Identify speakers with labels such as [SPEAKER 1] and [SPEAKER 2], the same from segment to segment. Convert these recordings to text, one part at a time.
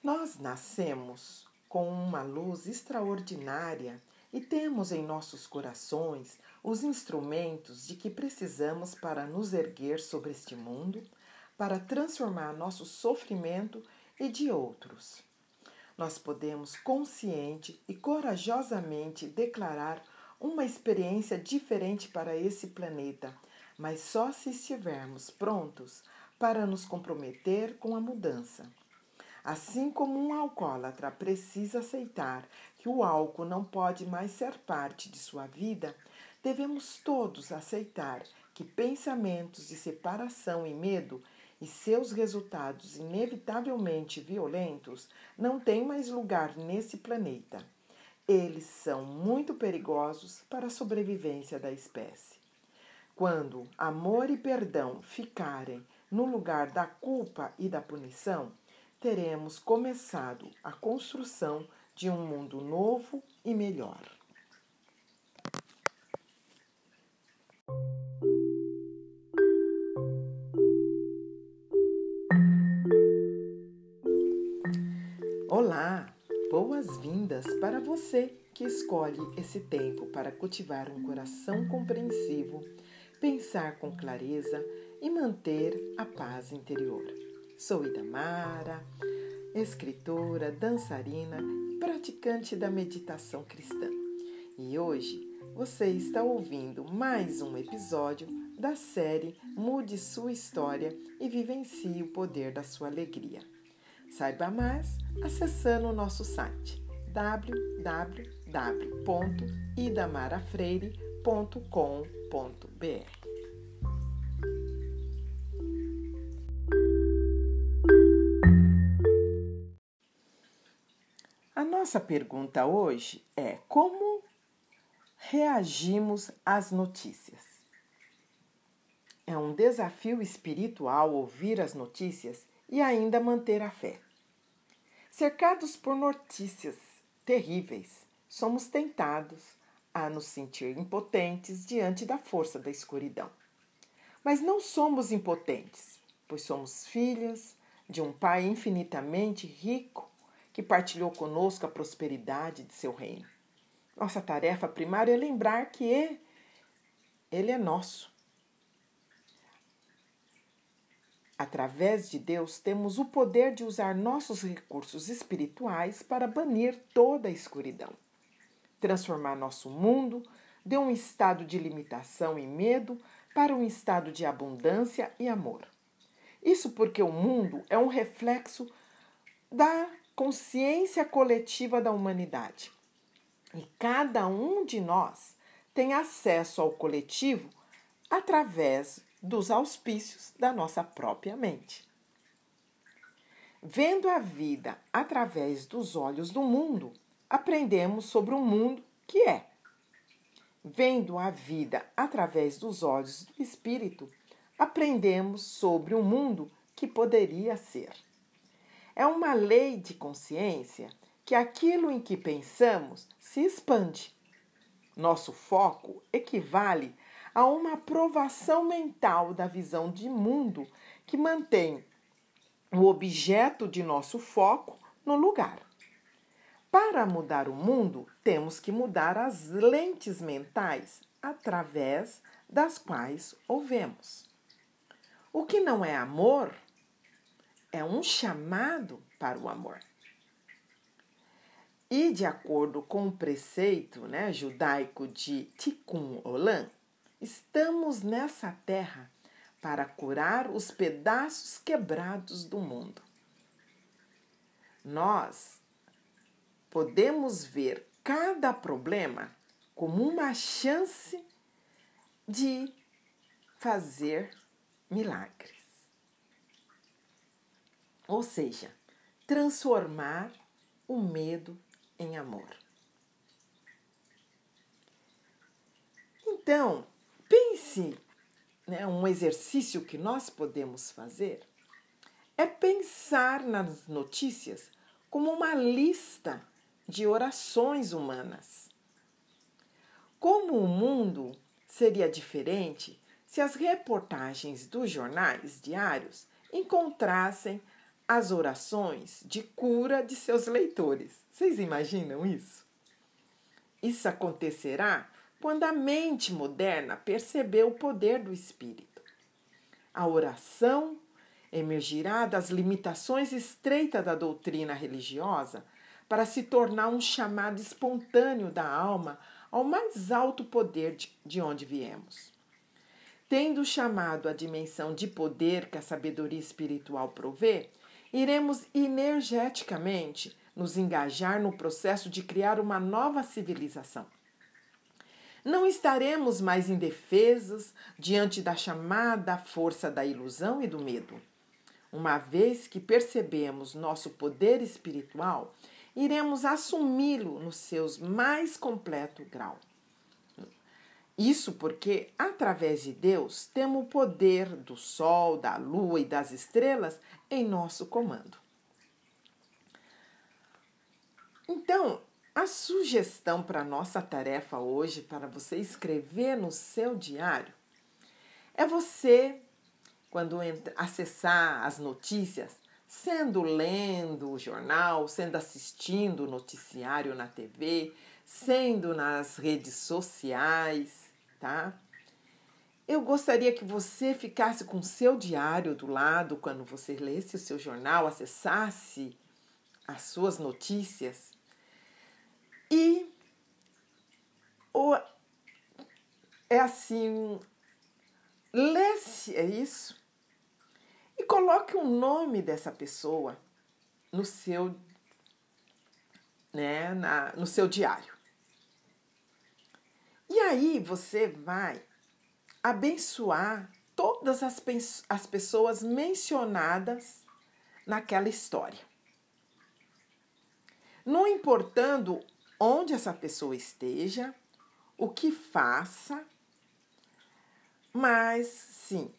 [SPEAKER 1] Nós nascemos com uma luz extraordinária e temos em nossos corações os instrumentos de que precisamos para nos erguer sobre este mundo, para transformar nosso sofrimento e de outros. Nós podemos consciente e corajosamente declarar uma experiência diferente para esse planeta, mas só se estivermos prontos para nos comprometer com a mudança. Assim como um alcoólatra precisa aceitar que o álcool não pode mais ser parte de sua vida, devemos todos aceitar que pensamentos de separação e medo e seus resultados inevitavelmente violentos não têm mais lugar nesse planeta. Eles são muito perigosos para a sobrevivência da espécie. Quando amor e perdão ficarem no lugar da culpa e da punição, teremos começado a construção de um mundo novo e melhor. Olá, boas-vindas para você que escolhe esse tempo para cultivar um coração compreensivo, pensar com clareza e manter a paz interior. Sou Idamara, escritora, dançarina e praticante da meditação cristã. E hoje você está ouvindo mais um episódio da série Mude Sua História e Vivencie o Poder da Sua Alegria. Saiba mais acessando o nosso site www.idamarafreire.com.br. nossa pergunta hoje é: como reagimos às notícias? É um desafio espiritual ouvir as notícias e ainda manter a fé. Cercados por notícias terríveis, somos tentados a nos sentir impotentes diante da força da escuridão. Mas não somos impotentes, pois somos filhos de um Pai infinitamente rico que partilhou conosco a prosperidade de seu reino. Nossa tarefa primária é lembrar que Ele é nosso Através de Deus, temos o poder de usar nossos recursos espirituais para banir toda a escuridão, transformar nosso mundo de um estado de limitação e medo para um estado de abundância e amor. Isso porque o mundo é um reflexo da consciência coletiva da humanidade. E cada um de nós tem acesso ao coletivo através dos auspícios da nossa própria mente. Vendo a vida através dos olhos do mundo, aprendemos sobre o mundo que é. Vendo a vida através dos olhos do espírito, aprendemos sobre o mundo que poderia ser. É uma lei de consciência que aquilo em que pensamos se expande. Nosso foco equivale a uma aprovação mental da visão de mundo que mantém o objeto de nosso foco no lugar. Para mudar o mundo, temos que mudar as lentes mentais através das quais ouvemos. O que não é amor é um chamado para o amor. E de acordo com o preceito né, judaico de Tikkun Olam, Estamos nessa terra para curar os pedaços quebrados do mundo. Nós podemos ver cada problema como uma chance de fazer milagres. Ou seja, transformar o medo em amor. Então, Pense, né, um exercício que nós podemos fazer é pensar nas notícias como uma lista de orações humanas. Como o mundo seria diferente se as reportagens dos jornais diários encontrassem as orações de cura de seus leitores. Vocês imaginam isso? Isso acontecerá quando a mente moderna perceber o poder do Espírito. A oração emergirá das limitações estreitas da doutrina religiosa para se tornar um chamado espontâneo da alma ao mais alto poder de onde viemos. Tendo chamado a dimensão de poder que a sabedoria espiritual provê, iremos energeticamente nos engajar no processo de criar uma nova civilização. Não estaremos mais indefesos diante da chamada força da ilusão e do medo. Uma vez que percebemos nosso poder espiritual, iremos assumi-lo no seus mais completo grau. Isso porque, através de Deus, temos o poder do sol, da lua e das estrelas em nosso comando. Então, a sugestão para nossa tarefa hoje, para você escrever no seu diário, é você, quando acessar as notícias, sendo lendo o jornal, sendo assistindo o noticiário na TV, sendo nas redes sociais, tá? Eu gostaria que você ficasse com o seu diário do lado quando você lesse o seu jornal, acessasse as suas notícias e o, é assim, lesse, é isso, e coloque o nome dessa pessoa no seu, né, na, no seu diário. E aí você vai abençoar todas as, as pessoas mencionadas naquela história. Não importando onde essa pessoa esteja, o que faça, mas sim,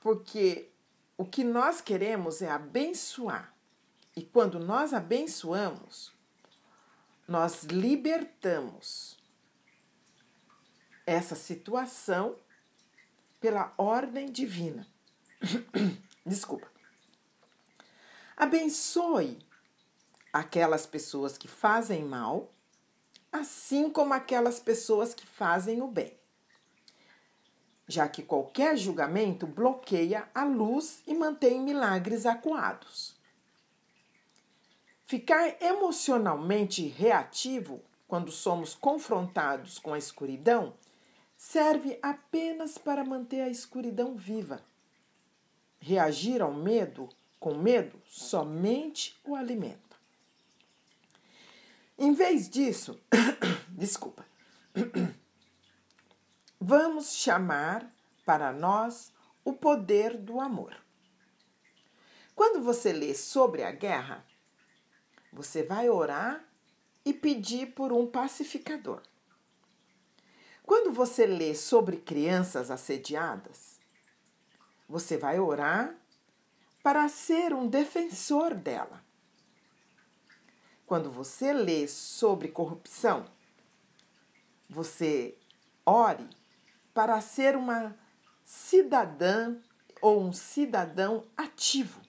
[SPEAKER 1] porque o que nós queremos é abençoar. E quando nós abençoamos, nós libertamos essa situação pela ordem divina. Desculpa. Abençoe aquelas pessoas que fazem mal, assim como aquelas pessoas que fazem o bem. Já que qualquer julgamento bloqueia a luz e mantém milagres acuados. Ficar emocionalmente reativo quando somos confrontados com a escuridão serve apenas para manter a escuridão viva. Reagir ao medo com medo somente o alimenta. Em vez disso, desculpa, vamos chamar para nós o poder do amor. Quando você lê sobre a guerra, você vai orar e pedir por um pacificador. Quando você lê sobre crianças assediadas, você vai orar para ser um defensor dela. Quando você lê sobre corrupção, você ore para ser uma cidadã ou um cidadão ativo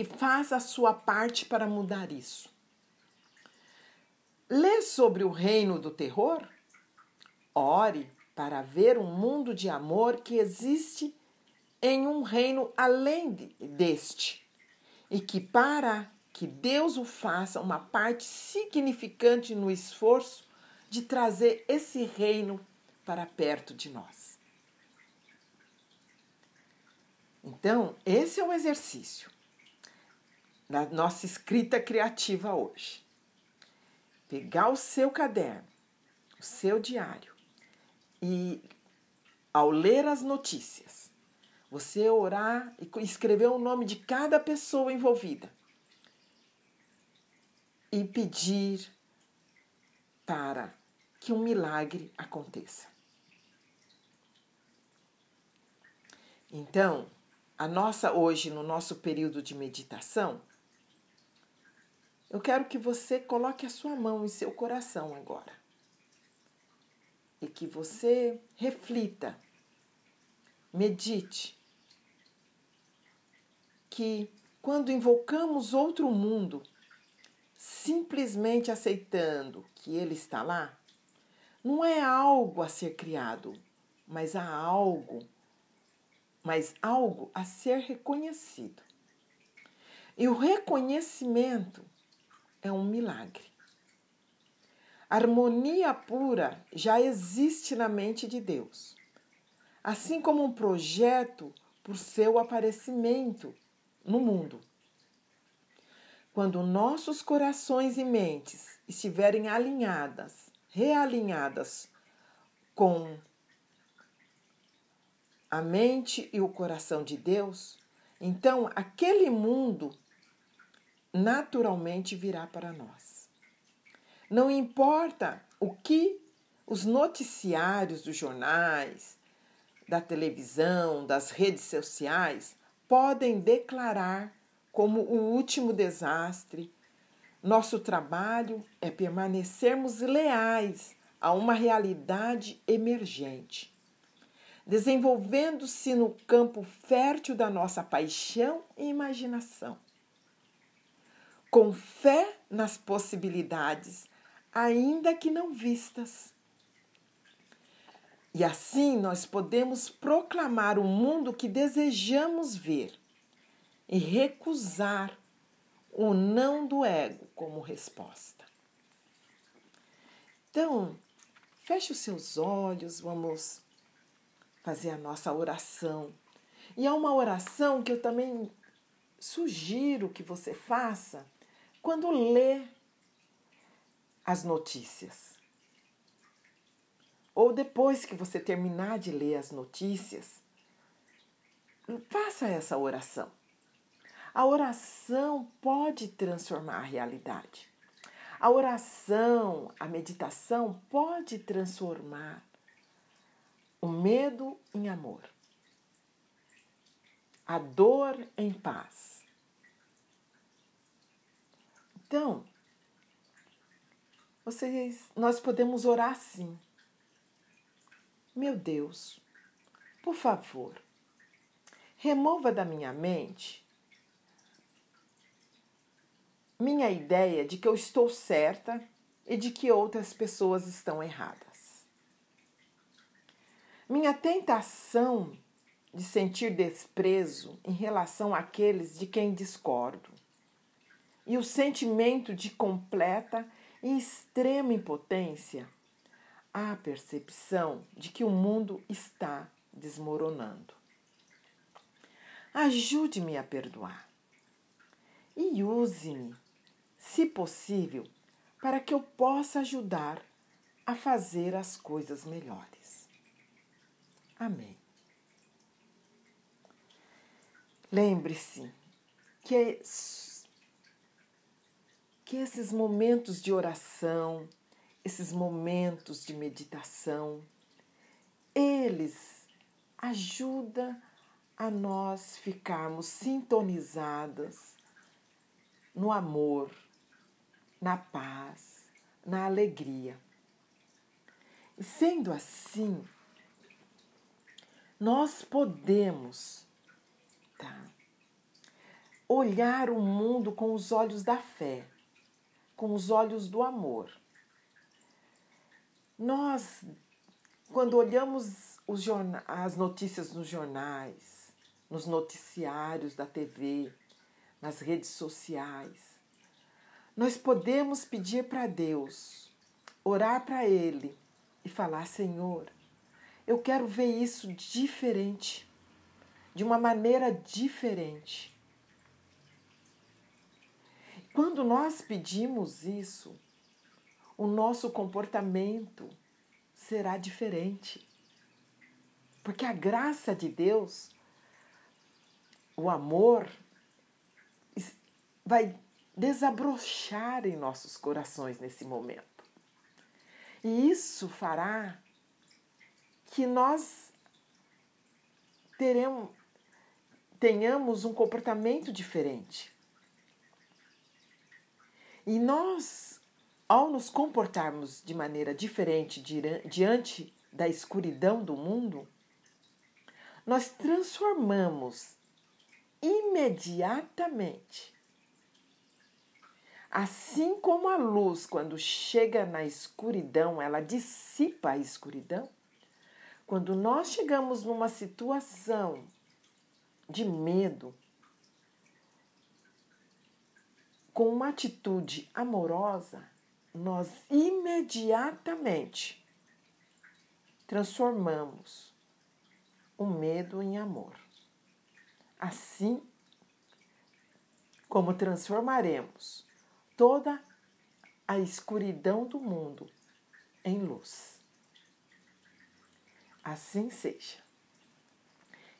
[SPEAKER 1] que faz a sua parte para mudar isso. Lê sobre o reino do terror? Ore para ver um mundo de amor que existe em um reino além deste e que para que Deus o faça uma parte significante no esforço de trazer esse reino para perto de nós. Então, esse é o exercício da nossa escrita criativa hoje. Pegar o seu caderno, o seu diário e, ao ler as notícias, você orar e escrever o nome de cada pessoa envolvida e pedir para que um milagre aconteça. Então, a nossa hoje no nosso período de meditação, eu quero que você coloque a sua mão em seu coração agora. E que você reflita, medite que, quando invocamos outro mundo, simplesmente aceitando que ele está lá, não é algo a ser criado, mas há algo, mas algo a ser reconhecido. E o reconhecimento é um milagre. Harmonia pura já existe na mente de Deus, assim como um projeto por seu aparecimento no mundo. Quando nossos corações e mentes estiverem alinhadas, realinhadas com a mente e o coração de Deus, então aquele mundo naturalmente virá para nós. Não importa o que os noticiários dos jornais, da televisão, das redes sociais podem declarar como o último desastre. Nosso trabalho é permanecermos leais a uma realidade emergente, desenvolvendo-se no campo fértil da nossa paixão e imaginação. Com fé nas possibilidades, ainda que não vistas. E assim nós podemos proclamar o mundo que desejamos ver e recusar o não do ego como resposta. Então, feche os seus olhos, vamos fazer a nossa oração. E é uma oração que eu também sugiro que você faça quando lê as notícias. Ou depois que você terminar de ler as notícias, faça essa oração. A oração pode transformar a realidade. A oração, a meditação pode transformar o medo em amor, a dor em paz. Então, vocês, nós podemos orar assim. Meu Deus, por favor, remova da minha mente minha ideia de que eu estou certa e de que outras pessoas estão erradas. Minha tentação de sentir desprezo em relação àqueles de quem discordo e o sentimento de completa e extrema impotência à percepção de que o mundo está desmoronando. Ajude-me a perdoar e use-me, se possível, para que eu possa ajudar a fazer as coisas melhores. Amém. Lembre-se que que esses momentos de oração, esses momentos de meditação, eles ajudam a nós ficarmos sintonizadas no amor, na paz, na alegria. E sendo assim, nós podemos tá, olhar o mundo com os olhos da fé com os olhos do amor. Nós, quando olhamos as notícias nos jornais, nos noticiários da TV, nas redes sociais, nós podemos pedir para Deus, orar para Ele e falar: Senhor, eu quero ver isso diferente, de uma maneira diferente. Quando nós pedimos isso, o nosso comportamento será diferente. Porque a graça de Deus, o amor, vai desabrochar em nossos corações nesse momento. E isso fará que nós teremos, tenhamos um comportamento diferente. E nós, ao nos comportarmos de maneira diferente diante da escuridão do mundo, nós transformamos imediatamente. Assim como a luz, quando chega na escuridão, ela dissipa a escuridão. Quando nós chegamos numa situação de medo, com uma atitude amorosa, nós imediatamente transformamos o medo em amor. Assim como transformaremos toda a escuridão do mundo em luz. Assim seja.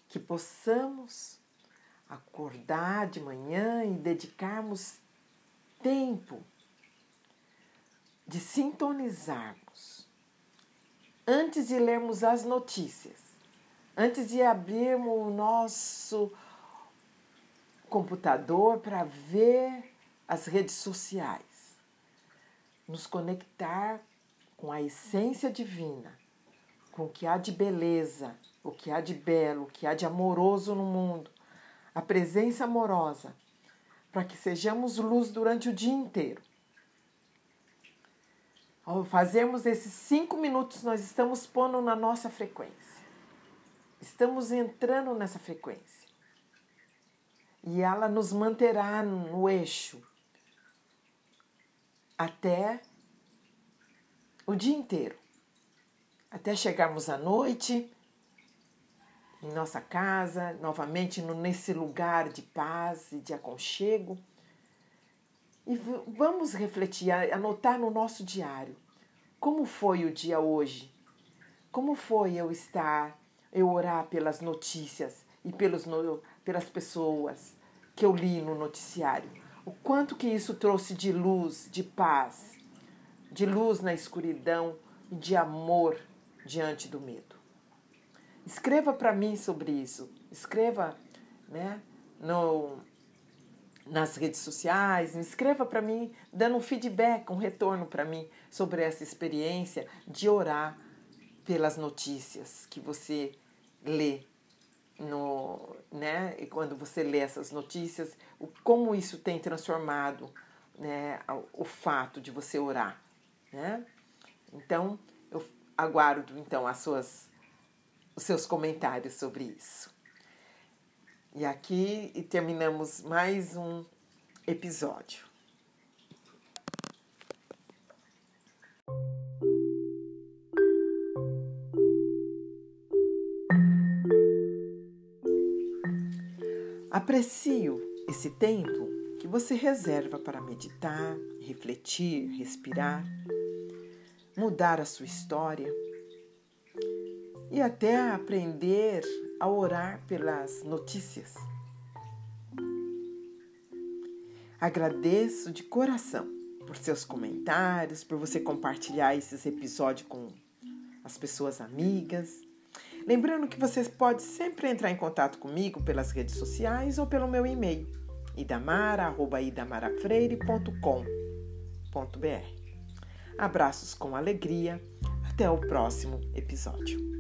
[SPEAKER 1] Que possamos acordar de manhã e dedicarmos tempo de sintonizarmos antes de lermos as notícias, antes de abrirmos o nosso computador para ver as redes sociais, nos conectar com a essência divina, com o que há de beleza, o que há de belo, o que há de amoroso no mundo, a presença amorosa para que sejamos luz durante o dia inteiro. Ao fazermos esses cinco minutos, nós estamos pondo na nossa frequência. Estamos entrando nessa frequência. E ela nos manterá no eixo até o dia inteiro. Até chegarmos à noite em nossa casa, novamente nesse lugar de paz e de aconchego. E vamos refletir, anotar no nosso diário como foi o dia hoje, como foi eu estar, eu orar pelas notícias e pelos, pelas pessoas que eu li no noticiário. O quanto que isso trouxe de luz, de paz, de luz na escuridão e de amor diante do medo. Escreva para mim sobre isso. Escreva né, no, nas redes sociais, escreva para mim, dando um feedback, um retorno para mim sobre essa experiência de orar pelas notícias que você lê no, né, e quando você lê essas notícias, o, como isso tem transformado né, o, o fato de você orar, né? Então, eu aguardo então as suas os seus comentários sobre isso. E aqui terminamos mais um episódio. Aprecio esse tempo que você reserva para meditar, refletir, respirar, mudar a sua história e até aprender a orar pelas notícias. Agradeço de coração por seus comentários, por você compartilhar esses episódios com as pessoas amigas. Lembrando que você pode sempre entrar em contato comigo pelas redes sociais ou pelo meu e-mail idamara@idamarafreire.com.br. Abraços com alegria. Até o próximo episódio.